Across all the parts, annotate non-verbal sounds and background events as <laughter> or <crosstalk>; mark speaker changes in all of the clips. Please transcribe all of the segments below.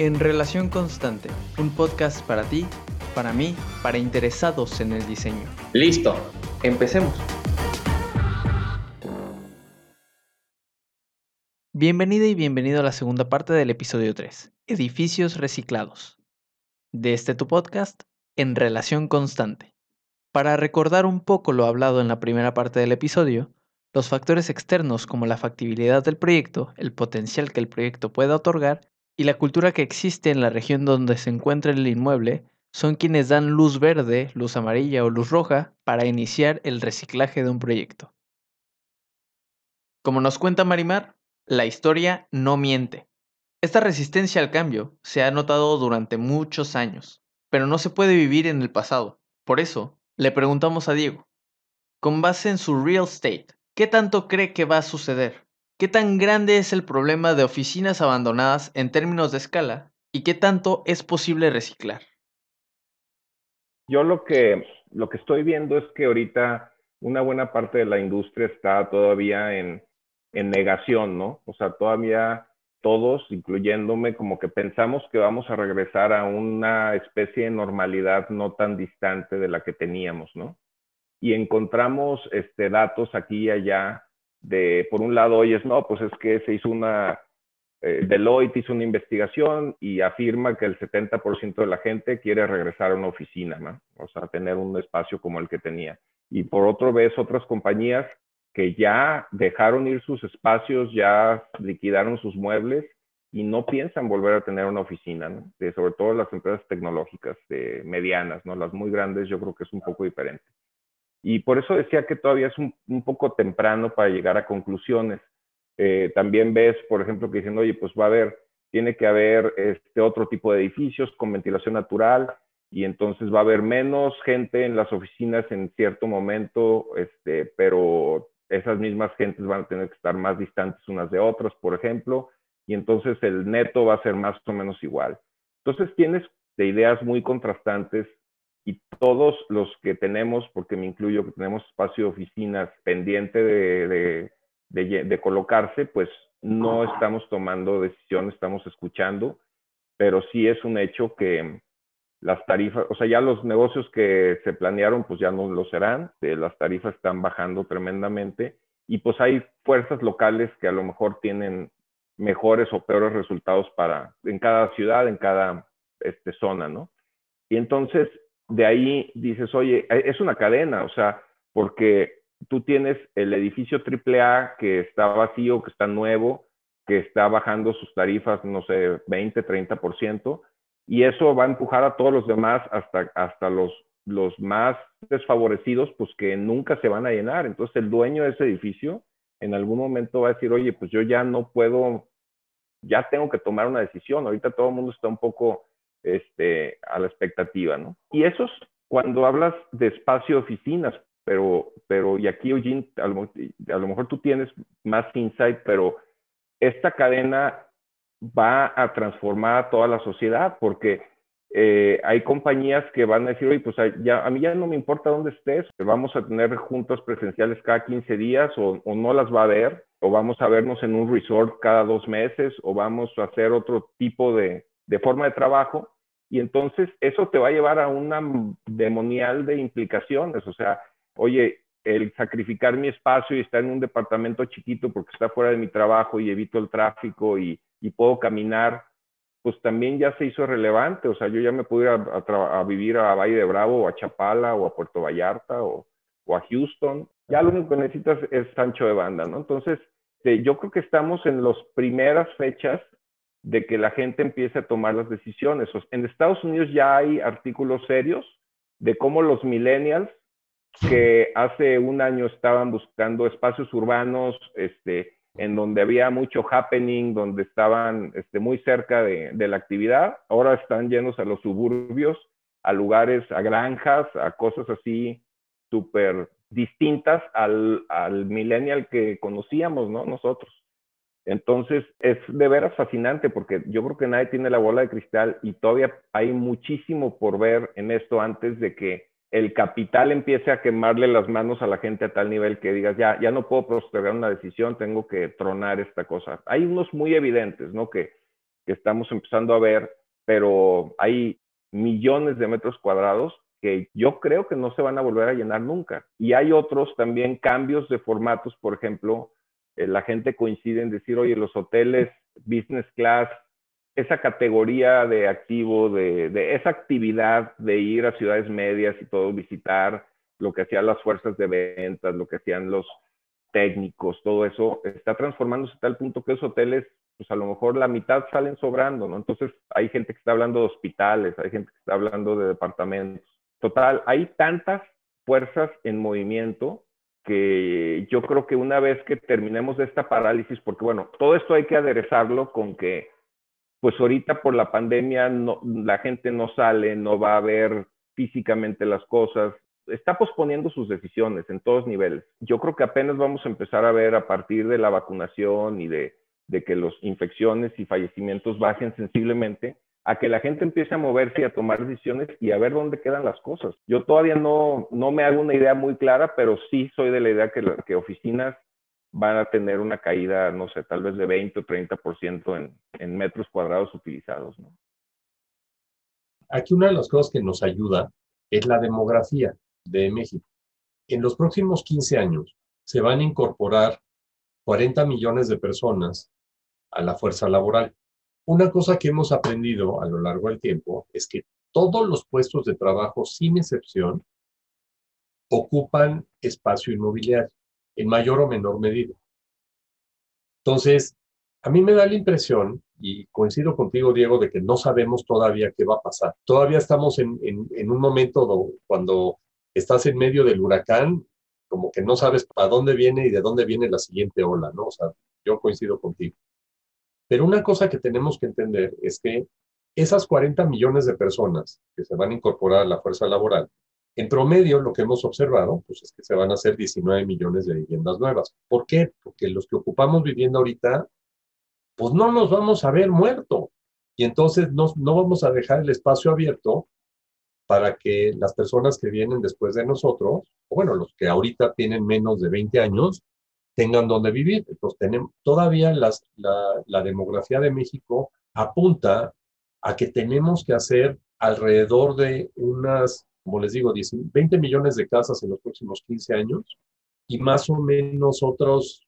Speaker 1: En Relación Constante, un podcast para ti, para mí, para interesados en el diseño.
Speaker 2: Listo, empecemos.
Speaker 1: Bienvenida y bienvenido a la segunda parte del episodio 3, Edificios Reciclados. De este tu podcast, En Relación Constante. Para recordar un poco lo hablado en la primera parte del episodio, los factores externos como la factibilidad del proyecto, el potencial que el proyecto pueda otorgar y la cultura que existe en la región donde se encuentra el inmueble son quienes dan luz verde, luz amarilla o luz roja para iniciar el reciclaje de un proyecto. Como nos cuenta Marimar, la historia no miente. Esta resistencia al cambio se ha notado durante muchos años, pero no se puede vivir en el pasado. Por eso, le preguntamos a Diego, con base en su real estate, ¿qué tanto cree que va a suceder? ¿Qué tan grande es el problema de oficinas abandonadas en términos de escala y qué tanto es posible reciclar?
Speaker 3: Yo lo que, lo que estoy viendo es que ahorita una buena parte de la industria está todavía en, en negación, ¿no? O sea, todavía todos, incluyéndome, como que pensamos que vamos a regresar a una especie de normalidad no tan distante de la que teníamos, ¿no? Y encontramos este, datos aquí y allá de, por un lado, oyes, no, pues es que se hizo una, eh, Deloitte hizo una investigación y afirma que el 70% de la gente quiere regresar a una oficina, ¿no? O sea, tener un espacio como el que tenía. Y por otro vez, otras compañías que ya dejaron ir sus espacios, ya liquidaron sus muebles y no piensan volver a tener una oficina, ¿no? Sobre todo las empresas tecnológicas de medianas, ¿no? Las muy grandes yo creo que es un poco diferente. Y por eso decía que todavía es un, poco temprano para llegar a conclusiones. Eh, también ves, por ejemplo, que dicen, oye, pues va a haber, tiene que haber este otro tipo de edificios con ventilación natural y entonces va a haber menos gente en las oficinas en cierto momento, este, pero esas mismas gentes van a tener que estar más distantes unas de otras, por ejemplo, y entonces el neto va a ser más o menos igual. Entonces tienes de ideas muy contrastantes y todos los que tenemos, porque me incluyo que tenemos espacio de oficinas pendiente de, de, colocarse, pues no estamos tomando decisiones, estamos escuchando, pero sí es un hecho que las tarifas, o sea, ya los negocios que se planearon, pues ya no lo serán, eh, las tarifas están bajando tremendamente y pues hay fuerzas locales que a lo mejor tienen mejores o peores resultados para en cada ciudad, en cada este, zona, ¿no? Y entonces de ahí dices, oye, e, es una cadena, o sea, porque tú tienes el edificio AAA que está vacío, que está nuevo, que está bajando sus tarifas, no sé, 20, 30%, y eso va a empujar a todos los demás hasta, hasta los, los más desfavorecidos, pues que nunca se van a llenar. Entonces el dueño de ese edificio en algún momento va a decir, oye, pues yo ya no puedo, ya tengo que tomar una decisión. Ahorita todo el mundo está un poco este, a la expectativa, ¿no? Y eso es cuando hablas de espacio de oficinas, pero, pero y aquí, Eugene, a lo, a lo mejor tú tienes más insight, pero esta cadena va a transformar a toda la sociedad, porque eh, hay compañías que van a decir, oye, pues a mí ya no me importa dónde estés, vamos a tener juntas presenciales cada 15 días o, o, no las va a ver, o vamos a vernos en un resort cada dos meses, o vamos a hacer otro tipo de, de forma de trabajo. Y entonces eso te va a llevar a una demonial de implicaciones, o sea, oye, el sacrificar mi espacio y estar en un departamento chiquito porque está fuera de mi trabajo y evito el tráfico y, y puedo caminar, pues también ya se hizo relevante. O sea, yo ya me pude ir a, vivir a Valle de Bravo o a Chapala o a Puerto Vallarta o, o, a Houston. Ya lo único que necesitas es ancho de banda, ¿no? Entonces, eh, yo creo que estamos en las primeras fechas de que la gente empiece a tomar las decisiones. En Estados Unidos ya hay artículos serios de cómo los millennials que hace un año estaban buscando espacios urbanos, este, en donde había mucho happening, donde estaban este, muy cerca de, la actividad. Ahora están llenos a los suburbios, a lugares, a granjas, a cosas así súper distintas al, al millennial que conocíamos, ¿no? Nosotros. Entonces, es de veras fascinante porque yo creo que nadie tiene la bola de cristal y todavía hay muchísimo por ver en esto antes de que el capital empiece a quemarle las manos a la gente a tal nivel que digas, ya, ya no puedo postergar una decisión, tengo que tronar esta cosa. Hay unos muy evidentes, ¿no? Que, que estamos empezando a ver, pero hay millones de metros cuadrados que yo creo que no se van a volver a llenar nunca. Y hay otros también cambios de formatos, por ejemplo, eh, la gente coincide en decir, oye, los hoteles <laughs> business class, esa categoría de activo, de, de, esa actividad de ir a ciudades medias y todo, visitar lo que hacían las fuerzas de ventas, lo que hacían los técnicos, todo eso, está transformándose a tal punto que esos hoteles, pues a lo mejor la mitad salen sobrando, ¿no? Entonces hay gente que está hablando de hospitales, hay gente que está hablando de departamentos. Total, hay tantas fuerzas en movimiento que yo creo que una vez que terminemos esta parálisis, porque bueno, todo esto hay que aderezarlo con que, pues ahorita por la pandemia no, la gente no sale, no va a ver físicamente las cosas, está posponiendo sus decisiones en todos niveles. Yo creo que apenas vamos a empezar a ver a partir de la vacunación y de, de que las infecciones y fallecimientos bajen sensiblemente, a que la gente empiece a moverse y a tomar decisiones y a ver dónde quedan las cosas. Yo todavía no, no me hago una idea muy clara, pero sí soy de la idea que, que oficinas van a tener una caída, no sé, tal vez de 20 o 30% en, en metros cuadrados utilizados.
Speaker 4: Aquí una de las cosas que nos ayuda es la demografía de México. En los próximos 15 años se van a incorporar 40 millones de personas a la fuerza laboral. Una cosa que hemos aprendido a lo largo del tiempo es que todos los puestos de trabajo, sin excepción, ocupan espacio inmobiliario, en mayor o menor medida. Entonces, a mí me da la impresión, y coincido contigo, Diego, de que no sabemos todavía qué va a pasar. Todavía estamos en, un momento cuando estás en medio del huracán, como que no sabes para dónde viene y de dónde viene la siguiente ola, ¿no? O sea, yo coincido contigo. Pero una cosa que tenemos que entender es que esas 40 millones de personas que se van a incorporar a la fuerza laboral, en promedio lo que hemos observado pues es que se van a hacer 19 millones de viviendas nuevas. ¿Por qué? Porque los que ocupamos vivienda ahorita, pues no nos vamos a ver muerto. Y entonces no, no vamos a dejar el espacio abierto para que las personas que vienen después de nosotros, o bueno, los que ahorita tienen menos de 20 años, tengan donde vivir. Entonces, tenemos, todavía las, la, la demografía de México apunta a que tenemos que hacer alrededor de unas, como les digo, 20 millones de casas en los próximos 15 años y más o menos otros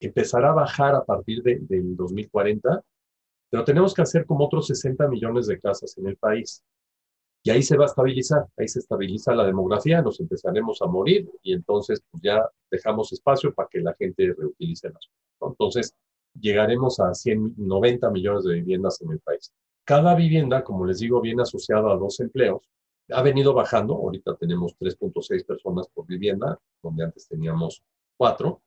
Speaker 4: empezará a bajar a partir de, del 2040, pero tenemos que hacer como otros 60 millones de casas en el país. Y ahí se va a estabilizar, ahí se estabiliza la demografía, nos empezaremos a morir y entonces pues ya dejamos espacio para que la gente reutilice las cosas. Entonces llegaremos a 190 millones de viviendas en el país. Cada vivienda, como les digo, viene asociada a dos empleos. Ha venido bajando, ahorita tenemos 3.6 personas por vivienda, donde antes teníamos cuatro,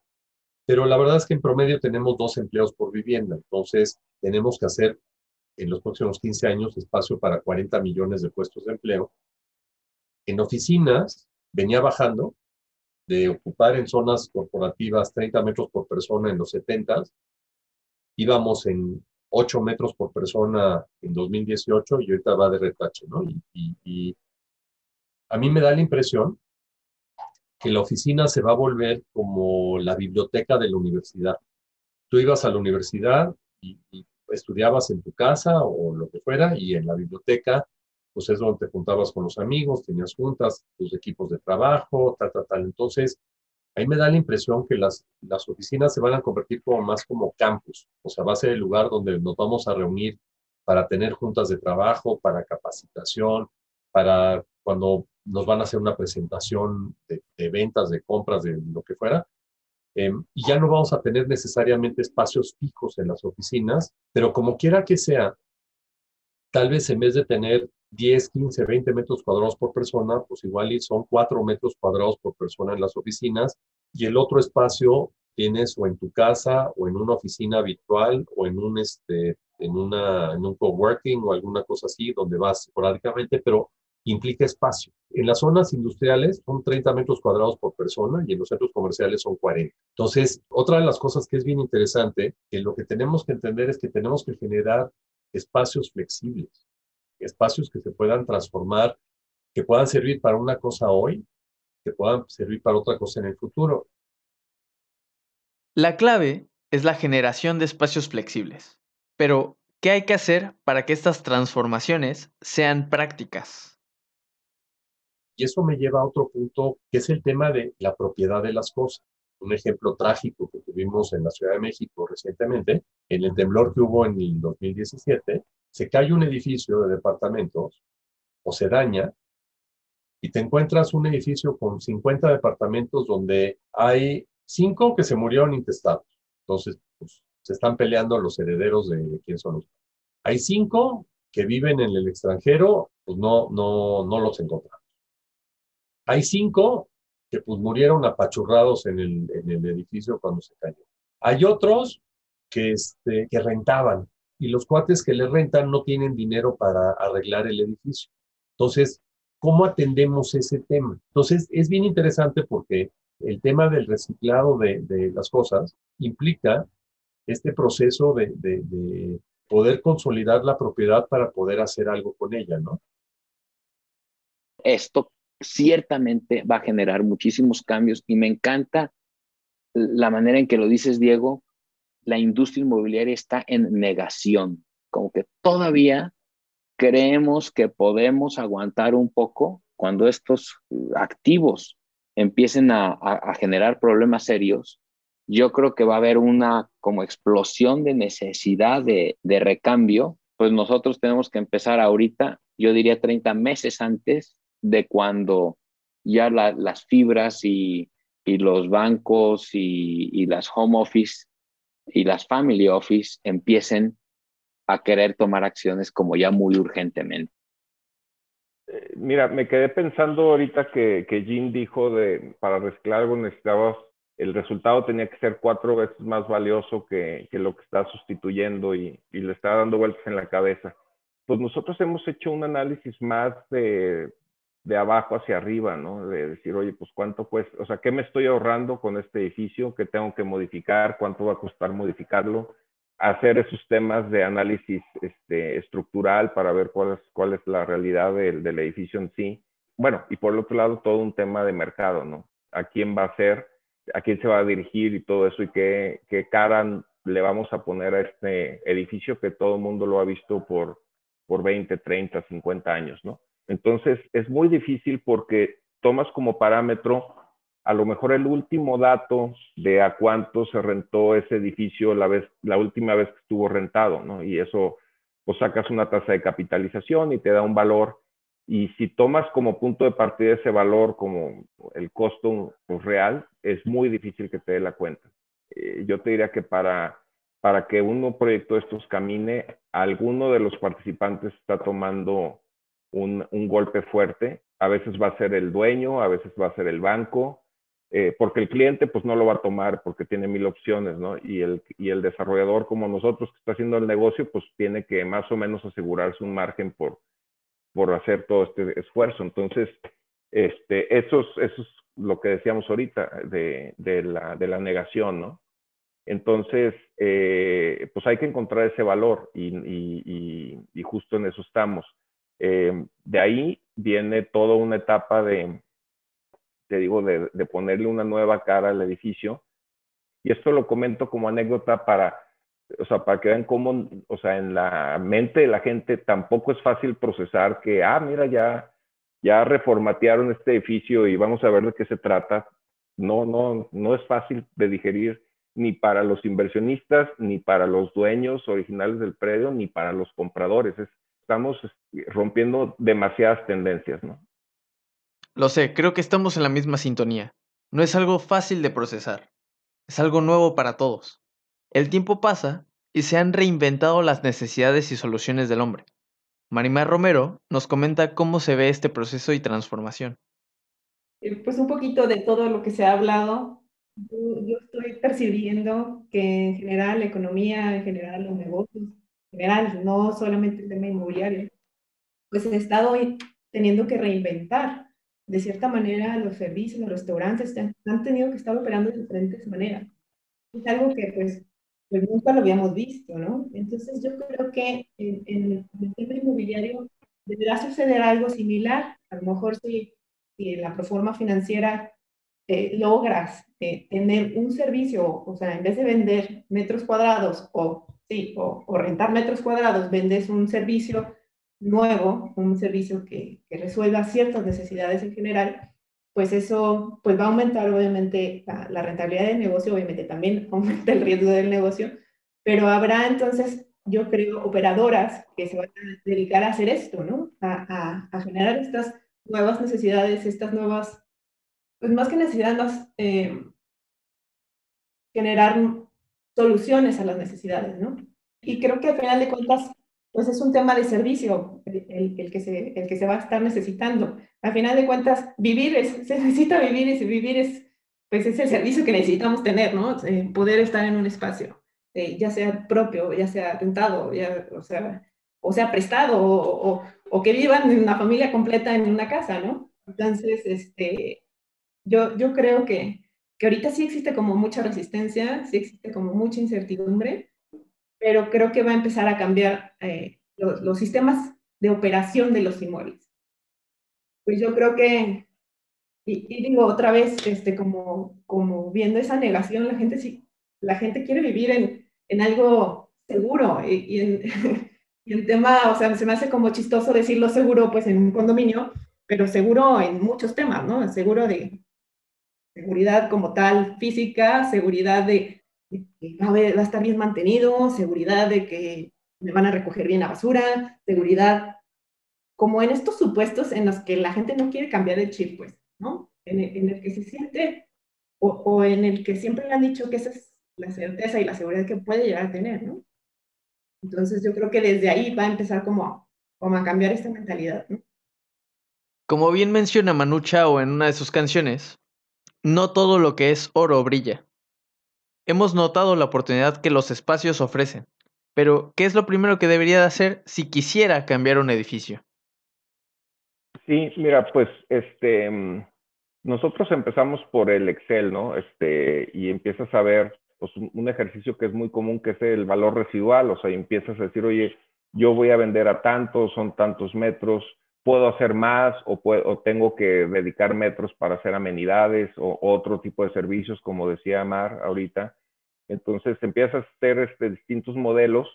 Speaker 4: pero la verdad es que en promedio tenemos dos empleos por vivienda, entonces tenemos que hacer en los próximos 15 años espacio para 40 millones de puestos de empleo. En oficinas venía bajando de ocupar en zonas corporativas 30 metros por persona en los 70, íbamos en 8 metros por persona en 2018 y ahorita va de retache, ¿no? Y, a mí me da la impresión que la oficina se va a volver como la biblioteca de la universidad. Tú ibas a la universidad y estudiabas en tu casa o lo que fuera y en la biblioteca, pues es donde te juntabas con los amigos, tenías juntas, tus equipos de trabajo, tal, tal, tal. Entonces, ahí me da la impresión que las, las oficinas se van a convertir como más como campus, o sea, va a ser el lugar donde nos vamos a reunir para tener juntas de trabajo, para capacitación, para cuando nos van a hacer una presentación de, de ventas, de compras, de lo que fuera, Em, y ya no vamos a tener necesariamente espacios fijos en las oficinas, pero como quiera que sea, tal vez en vez de tener 10, 15, 20 metros cuadrados por persona, pues igual son 4 metros cuadrados por persona en las oficinas y el otro espacio tienes o en tu casa o en una oficina virtual o en un, este, en una, en un coworking o alguna cosa así donde vas esporádicamente, pero implica espacio. En las zonas industriales son 30 metros cuadrados por persona y en los centros comerciales son 40. Entonces, otra de las cosas que es bien interesante, que lo que tenemos que entender es que tenemos que generar espacios flexibles, espacios que se puedan transformar, que puedan servir para una cosa hoy, que puedan servir para otra cosa en el futuro.
Speaker 1: La clave es la generación de espacios flexibles. Pero, ¿qué hay que hacer para que estas transformaciones sean prácticas?
Speaker 4: Y eso me lleva a otro punto, que es el tema de la propiedad de las cosas. Un ejemplo trágico que tuvimos en la Ciudad de México recientemente, en el temblor que hubo en el 2017, se cae un edificio de departamentos o se daña y te encuentras un edificio con 50 departamentos donde hay cinco que se murieron intestados. Entonces, pues, se están peleando los herederos de, quién son los. Hay cinco que viven en el extranjero, pues no, no, no los encontramos. Hay cinco que pues murieron apachurrados en el, en el edificio cuando se cayó. Hay otros que, este, que rentaban y los cuates que le rentan no tienen dinero para arreglar el edificio. Entonces, ¿cómo atendemos ese tema? Entonces, es bien interesante porque el tema del reciclado de, de las cosas implica este proceso de, de, de, poder consolidar la propiedad para poder hacer algo con ella, ¿no?
Speaker 2: Esto ciertamente va a generar muchísimos cambios y me encanta la manera en que lo dices, Diego. La industria inmobiliaria está en negación, como que todavía creemos que podemos aguantar un poco cuando estos activos empiecen a, generar problemas serios yo creo que va a haber una como explosión de necesidad de, de recambio, pues nosotros tenemos que empezar ahorita, yo diría 30 meses antes de cuando ya la, las fibras y, los bancos y, las home office y las family office empiecen a querer tomar acciones como ya muy urgentemente.
Speaker 3: Mira, me quedé pensando ahorita que, que Jim dijo de para reciclar algo necesitabas el resultado tenía que ser cuatro veces más valioso que, que lo que está sustituyendo y, y, le está dando vueltas en la cabeza. Pues nosotros hemos hecho un análisis más de, de abajo hacia arriba, ¿no? De decir, oye, pues cuánto pues, o sea, ¿qué me estoy ahorrando con este edificio? ¿Qué tengo que modificar? ¿Cuánto va a costar modificarlo? Hacer esos temas de análisis este, estructural para ver cuál es, cuál es la realidad del, del edificio en sí. Bueno, y por el otro lado, todo un tema de mercado, ¿no? ¿A quién va a ser? a quién se va a dirigir y todo eso y qué, qué cara le vamos a poner a este edificio que todo el mundo lo ha visto por, por 20, 30, 50 años, ¿no? Entonces es muy difícil porque tomas como parámetro a lo mejor el último dato de a cuánto se rentó ese edificio la, vez, la última vez que estuvo rentado, ¿no? Y eso, pues sacas una tasa de capitalización y te da un valor y si tomas como punto de partida ese valor como el costo pues, real, es muy difícil que te dé la cuenta. Eh, yo te diría que para, para que un proyecto de estos camine, alguno de los participantes está tomando un, un, golpe fuerte. A veces va a ser el dueño, a veces va a ser el banco, eh, porque el cliente pues no lo va a tomar porque tiene mil opciones, ¿no? Y el, y el desarrollador como nosotros que está haciendo el negocio pues tiene que más o menos asegurarse un margen por por hacer todo este esfuerzo. Entonces, este, eso, es, eso es lo que decíamos ahorita de, de, la, de la negación, ¿no? Entonces, eh, pues hay que encontrar ese valor y, y, y justo en eso estamos. Eh, de ahí viene toda una etapa de, te digo, de, ponerle una nueva cara al edificio. Y esto lo comento como anécdota para o sea, para que vean cómo, o sea, en la mente de la gente tampoco es fácil procesar que, ah, mira, ya, ya reformatearon este edificio y vamos a ver de qué se trata. No, no, no es fácil de digerir ni para los inversionistas, ni para los dueños originales del predio, ni para los compradores. Es, estamos rompiendo demasiadas tendencias, ¿no?
Speaker 1: Lo sé, creo que estamos en la misma sintonía. No es algo fácil de procesar. Es algo nuevo para todos. El tiempo pasa y se han reinventado las necesidades y soluciones del hombre. Marimar Romero nos comenta cómo se ve este proceso y transformación.
Speaker 5: Eh, pues un poquito de todo lo que se ha hablado. Yo, yo estoy percibiendo que en general la economía, en general los negocios, no solamente el tema inmobiliario, pues he estado teniendo que reinventar. De cierta manera, los servicios, los restaurantes han tenido que estar operando de diferentes maneras. Es algo que pues pues nunca lo habíamos visto, ¿no? Entonces yo creo que en, en, el tema inmobiliario deberá suceder algo similar. A lo mejor si, si en la proforma financiera eh, logras eh, tener un servicio, o sea, en vez de vender metros cuadrados o sí, o, rentar metros cuadrados, vendes un servicio nuevo, un servicio que, que, resuelva ciertas necesidades en general, pues eso pues va a aumentar obviamente la, rentabilidad del negocio, obviamente también <laughs> aumenta el riesgo del negocio, pero habrá entonces, yo creo, operadoras que se van a dedicar a hacer esto, ¿no? A, a, a generar estas nuevas necesidades, estas nuevas, pues más que necesidades, más eh, generar soluciones a las necesidades, ¿no? Y creo que al final de cuentas, pues es un tema de servicio el, el, que, se, el que se va a estar necesitando. Al final de cuentas, vivir es, se necesita vivir y vivir es, pues es el servicio que necesitamos tener, ¿no? Eh, poder estar en un espacio, eh, ya sea propio, ya sea rentado, ya, o, sea, o sea prestado, o, o, o, que vivan en una familia completa en una casa, ¿no? Entonces, este, yo, yo creo que, que ahorita sí existe como mucha resistencia, sí existe como mucha incertidumbre, pero creo que va a empezar a cambiar eh, los, sistemas de operación de los inmuebles. Pues yo creo que, y, digo otra vez, este, como, como viendo esa negación, la gente sí, la gente quiere vivir en, en algo seguro y, y, en, <laughs> y en tema, o sea, se me hace como chistoso decirlo seguro pues en un condominio, pero seguro en muchos temas, ¿no? Seguro de seguridad como tal física, seguridad de, que va a estar bien mantenido, seguridad de que me van a recoger bien la basura, seguridad, como en estos supuestos en los que la gente no quiere cambiar el chip, pues, ¿no? En el, que se siente, o, en el que siempre le han dicho que esa es la certeza y la seguridad que puede llegar a tener, ¿no? Entonces yo creo que desde ahí va a empezar como, a cambiar esta mentalidad.
Speaker 1: Como bien menciona Manucha o en una de sus canciones, no todo lo que es oro brilla. Hemos notado la oportunidad que los espacios ofrecen, pero ¿qué es lo primero que debería de hacer si quisiera cambiar un edificio?
Speaker 3: Sí, mira, pues este nosotros empezamos por el Excel, ¿no? Este, y empiezas a ver pues, un ejercicio que es muy común, que es el valor residual, o sea, empiezas a decir, oye, yo voy a vender a tantos, son tantos metros, puedo hacer más o, puedo, o tengo que dedicar metros para hacer amenidades o otro tipo de servicios, como decía Mar ahorita. Entonces empiezas a hacer este, distintos modelos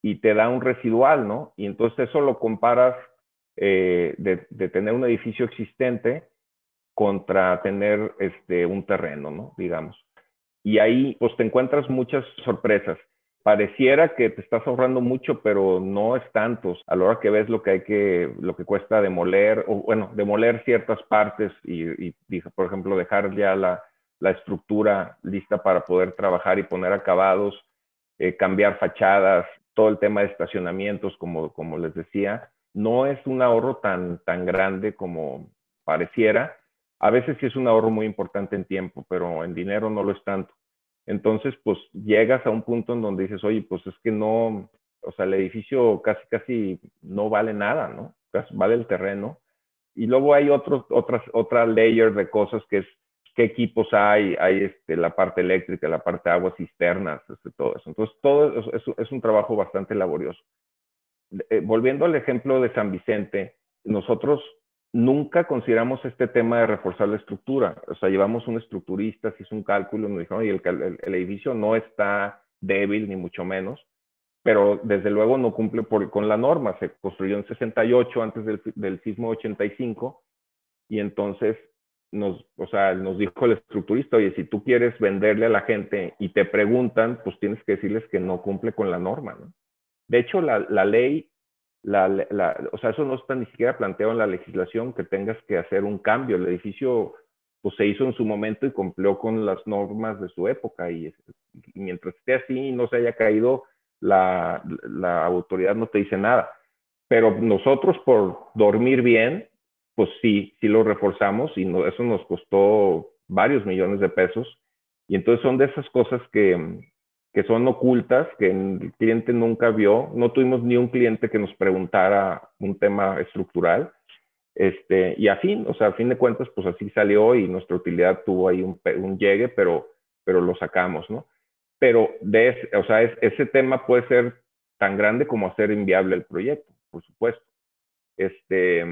Speaker 3: y te da un residual, ¿no? Y entonces eso lo comparas eh, de, de, tener un edificio existente contra tener este, un terreno, ¿no? Digamos. Y ahí pues te encuentras muchas sorpresas pareciera que te estás ahorrando mucho, pero no es tanto. A la hora que ves lo que hay que, lo que cuesta demoler, o bueno, demoler ciertas partes y, por ejemplo, dejar ya la, la, estructura lista para poder trabajar y poner acabados, eh, cambiar fachadas, todo el tema de estacionamientos, como, como les decía, no es un ahorro tan, tan grande como pareciera. A veces sí es un ahorro muy importante en tiempo, pero en dinero no lo es tanto. Entonces, pues llegas a un punto en donde dices, oye, pues es que no, o sea, el edificio casi, casi no vale nada, ¿no? vale el terreno. Y luego hay otros, otras, otra layer de cosas que es qué equipos hay, hay este, la parte eléctrica, la parte de aguas cisternas, este, todo eso. Entonces, todo eso es, es un trabajo bastante laborioso. Eh, volviendo al ejemplo de San Vicente, nosotros nunca consideramos este tema de reforzar la estructura. O sea, llevamos un estructurista, se hizo un cálculo, nos dijeron, y el, edificio no está débil, ni mucho menos, pero desde luego no cumple con la norma. Se construyó en 68 antes del, sismo 85, y entonces nos, o sea, nos dijo el estructurista, oye, si tú quieres venderle a la gente y te preguntan, pues tienes que decirles que no cumple con la norma, ¿no? De hecho, la ley la, la, o sea, eso no está ni siquiera planteado en la legislación que tengas que hacer un cambio. El edificio pues, se hizo en su momento y cumplió con las normas de su época y, y mientras esté así y no se haya caído, la, la, autoridad no te dice nada. Pero nosotros por dormir bien, pues sí, sí lo reforzamos y no, eso nos costó varios millones de pesos. Y entonces son de esas cosas que, que son ocultas, que el cliente nunca vio. No tuvimos ni un cliente que nos preguntara un tema estructural. Este, y a fin, o sea, a fin de cuentas, pues así salió y nuestra utilidad tuvo ahí un, un llegue, pero, pero lo sacamos, ¿no? Pero de ese, o sea, es, ese tema puede ser tan grande como hacer inviable el proyecto, por supuesto. Este,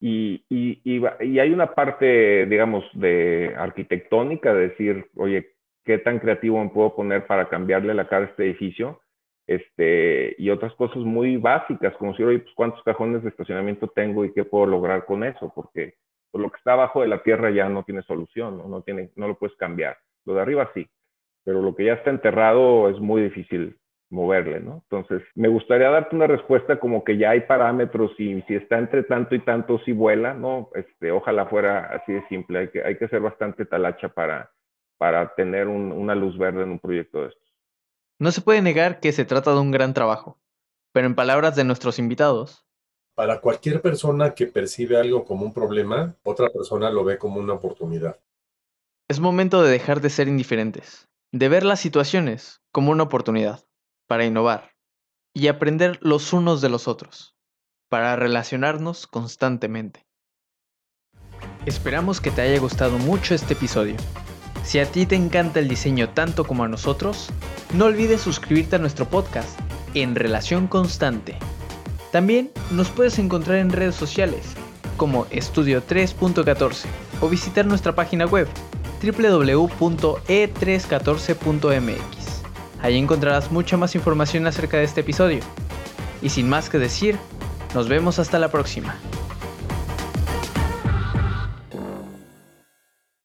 Speaker 3: y, y, y, y hay una parte, digamos, de arquitectónica, de decir, oye, qué tan creativo me puedo poner para cambiarle la cara a este edificio. este, y otras cosas muy básicas, como si, oye, pues cuántos cajones de estacionamiento tengo y qué puedo lograr con eso, porque pues, lo que está abajo de la tierra ya no tiene solución, ¿no? No, tiene, no lo puedes cambiar. Lo de arriba sí, pero lo que ya está enterrado es muy difícil moverle, ¿no? Entonces, me gustaría darte una respuesta como que ya hay parámetros y si está entre tanto y tanto si vuela, ¿no? Este, ojalá fuera así de simple, hay que, hay que ser bastante talacha para, para tener una luz verde en un proyecto de estos.
Speaker 1: No se puede negar que se trata de un gran trabajo, pero en palabras de nuestros invitados.
Speaker 4: Para cualquier persona que percibe algo como un problema, otra persona lo ve como una oportunidad.
Speaker 1: Es momento de dejar de ser indiferentes, de ver las situaciones como una oportunidad para innovar y aprender los unos de los otros, para relacionarnos constantemente. Esperamos que te haya gustado mucho este episodio. Si a ti te encanta el diseño tanto como a nosotros, no olvides suscribirte a nuestro podcast en Relación Constante. También nos puedes encontrar en redes sociales como Estudio 3.14 o visitar nuestra página web www.e314.mx. Ahí encontrarás mucha más información acerca de este episodio. Y sin más que decir, nos vemos hasta la próxima.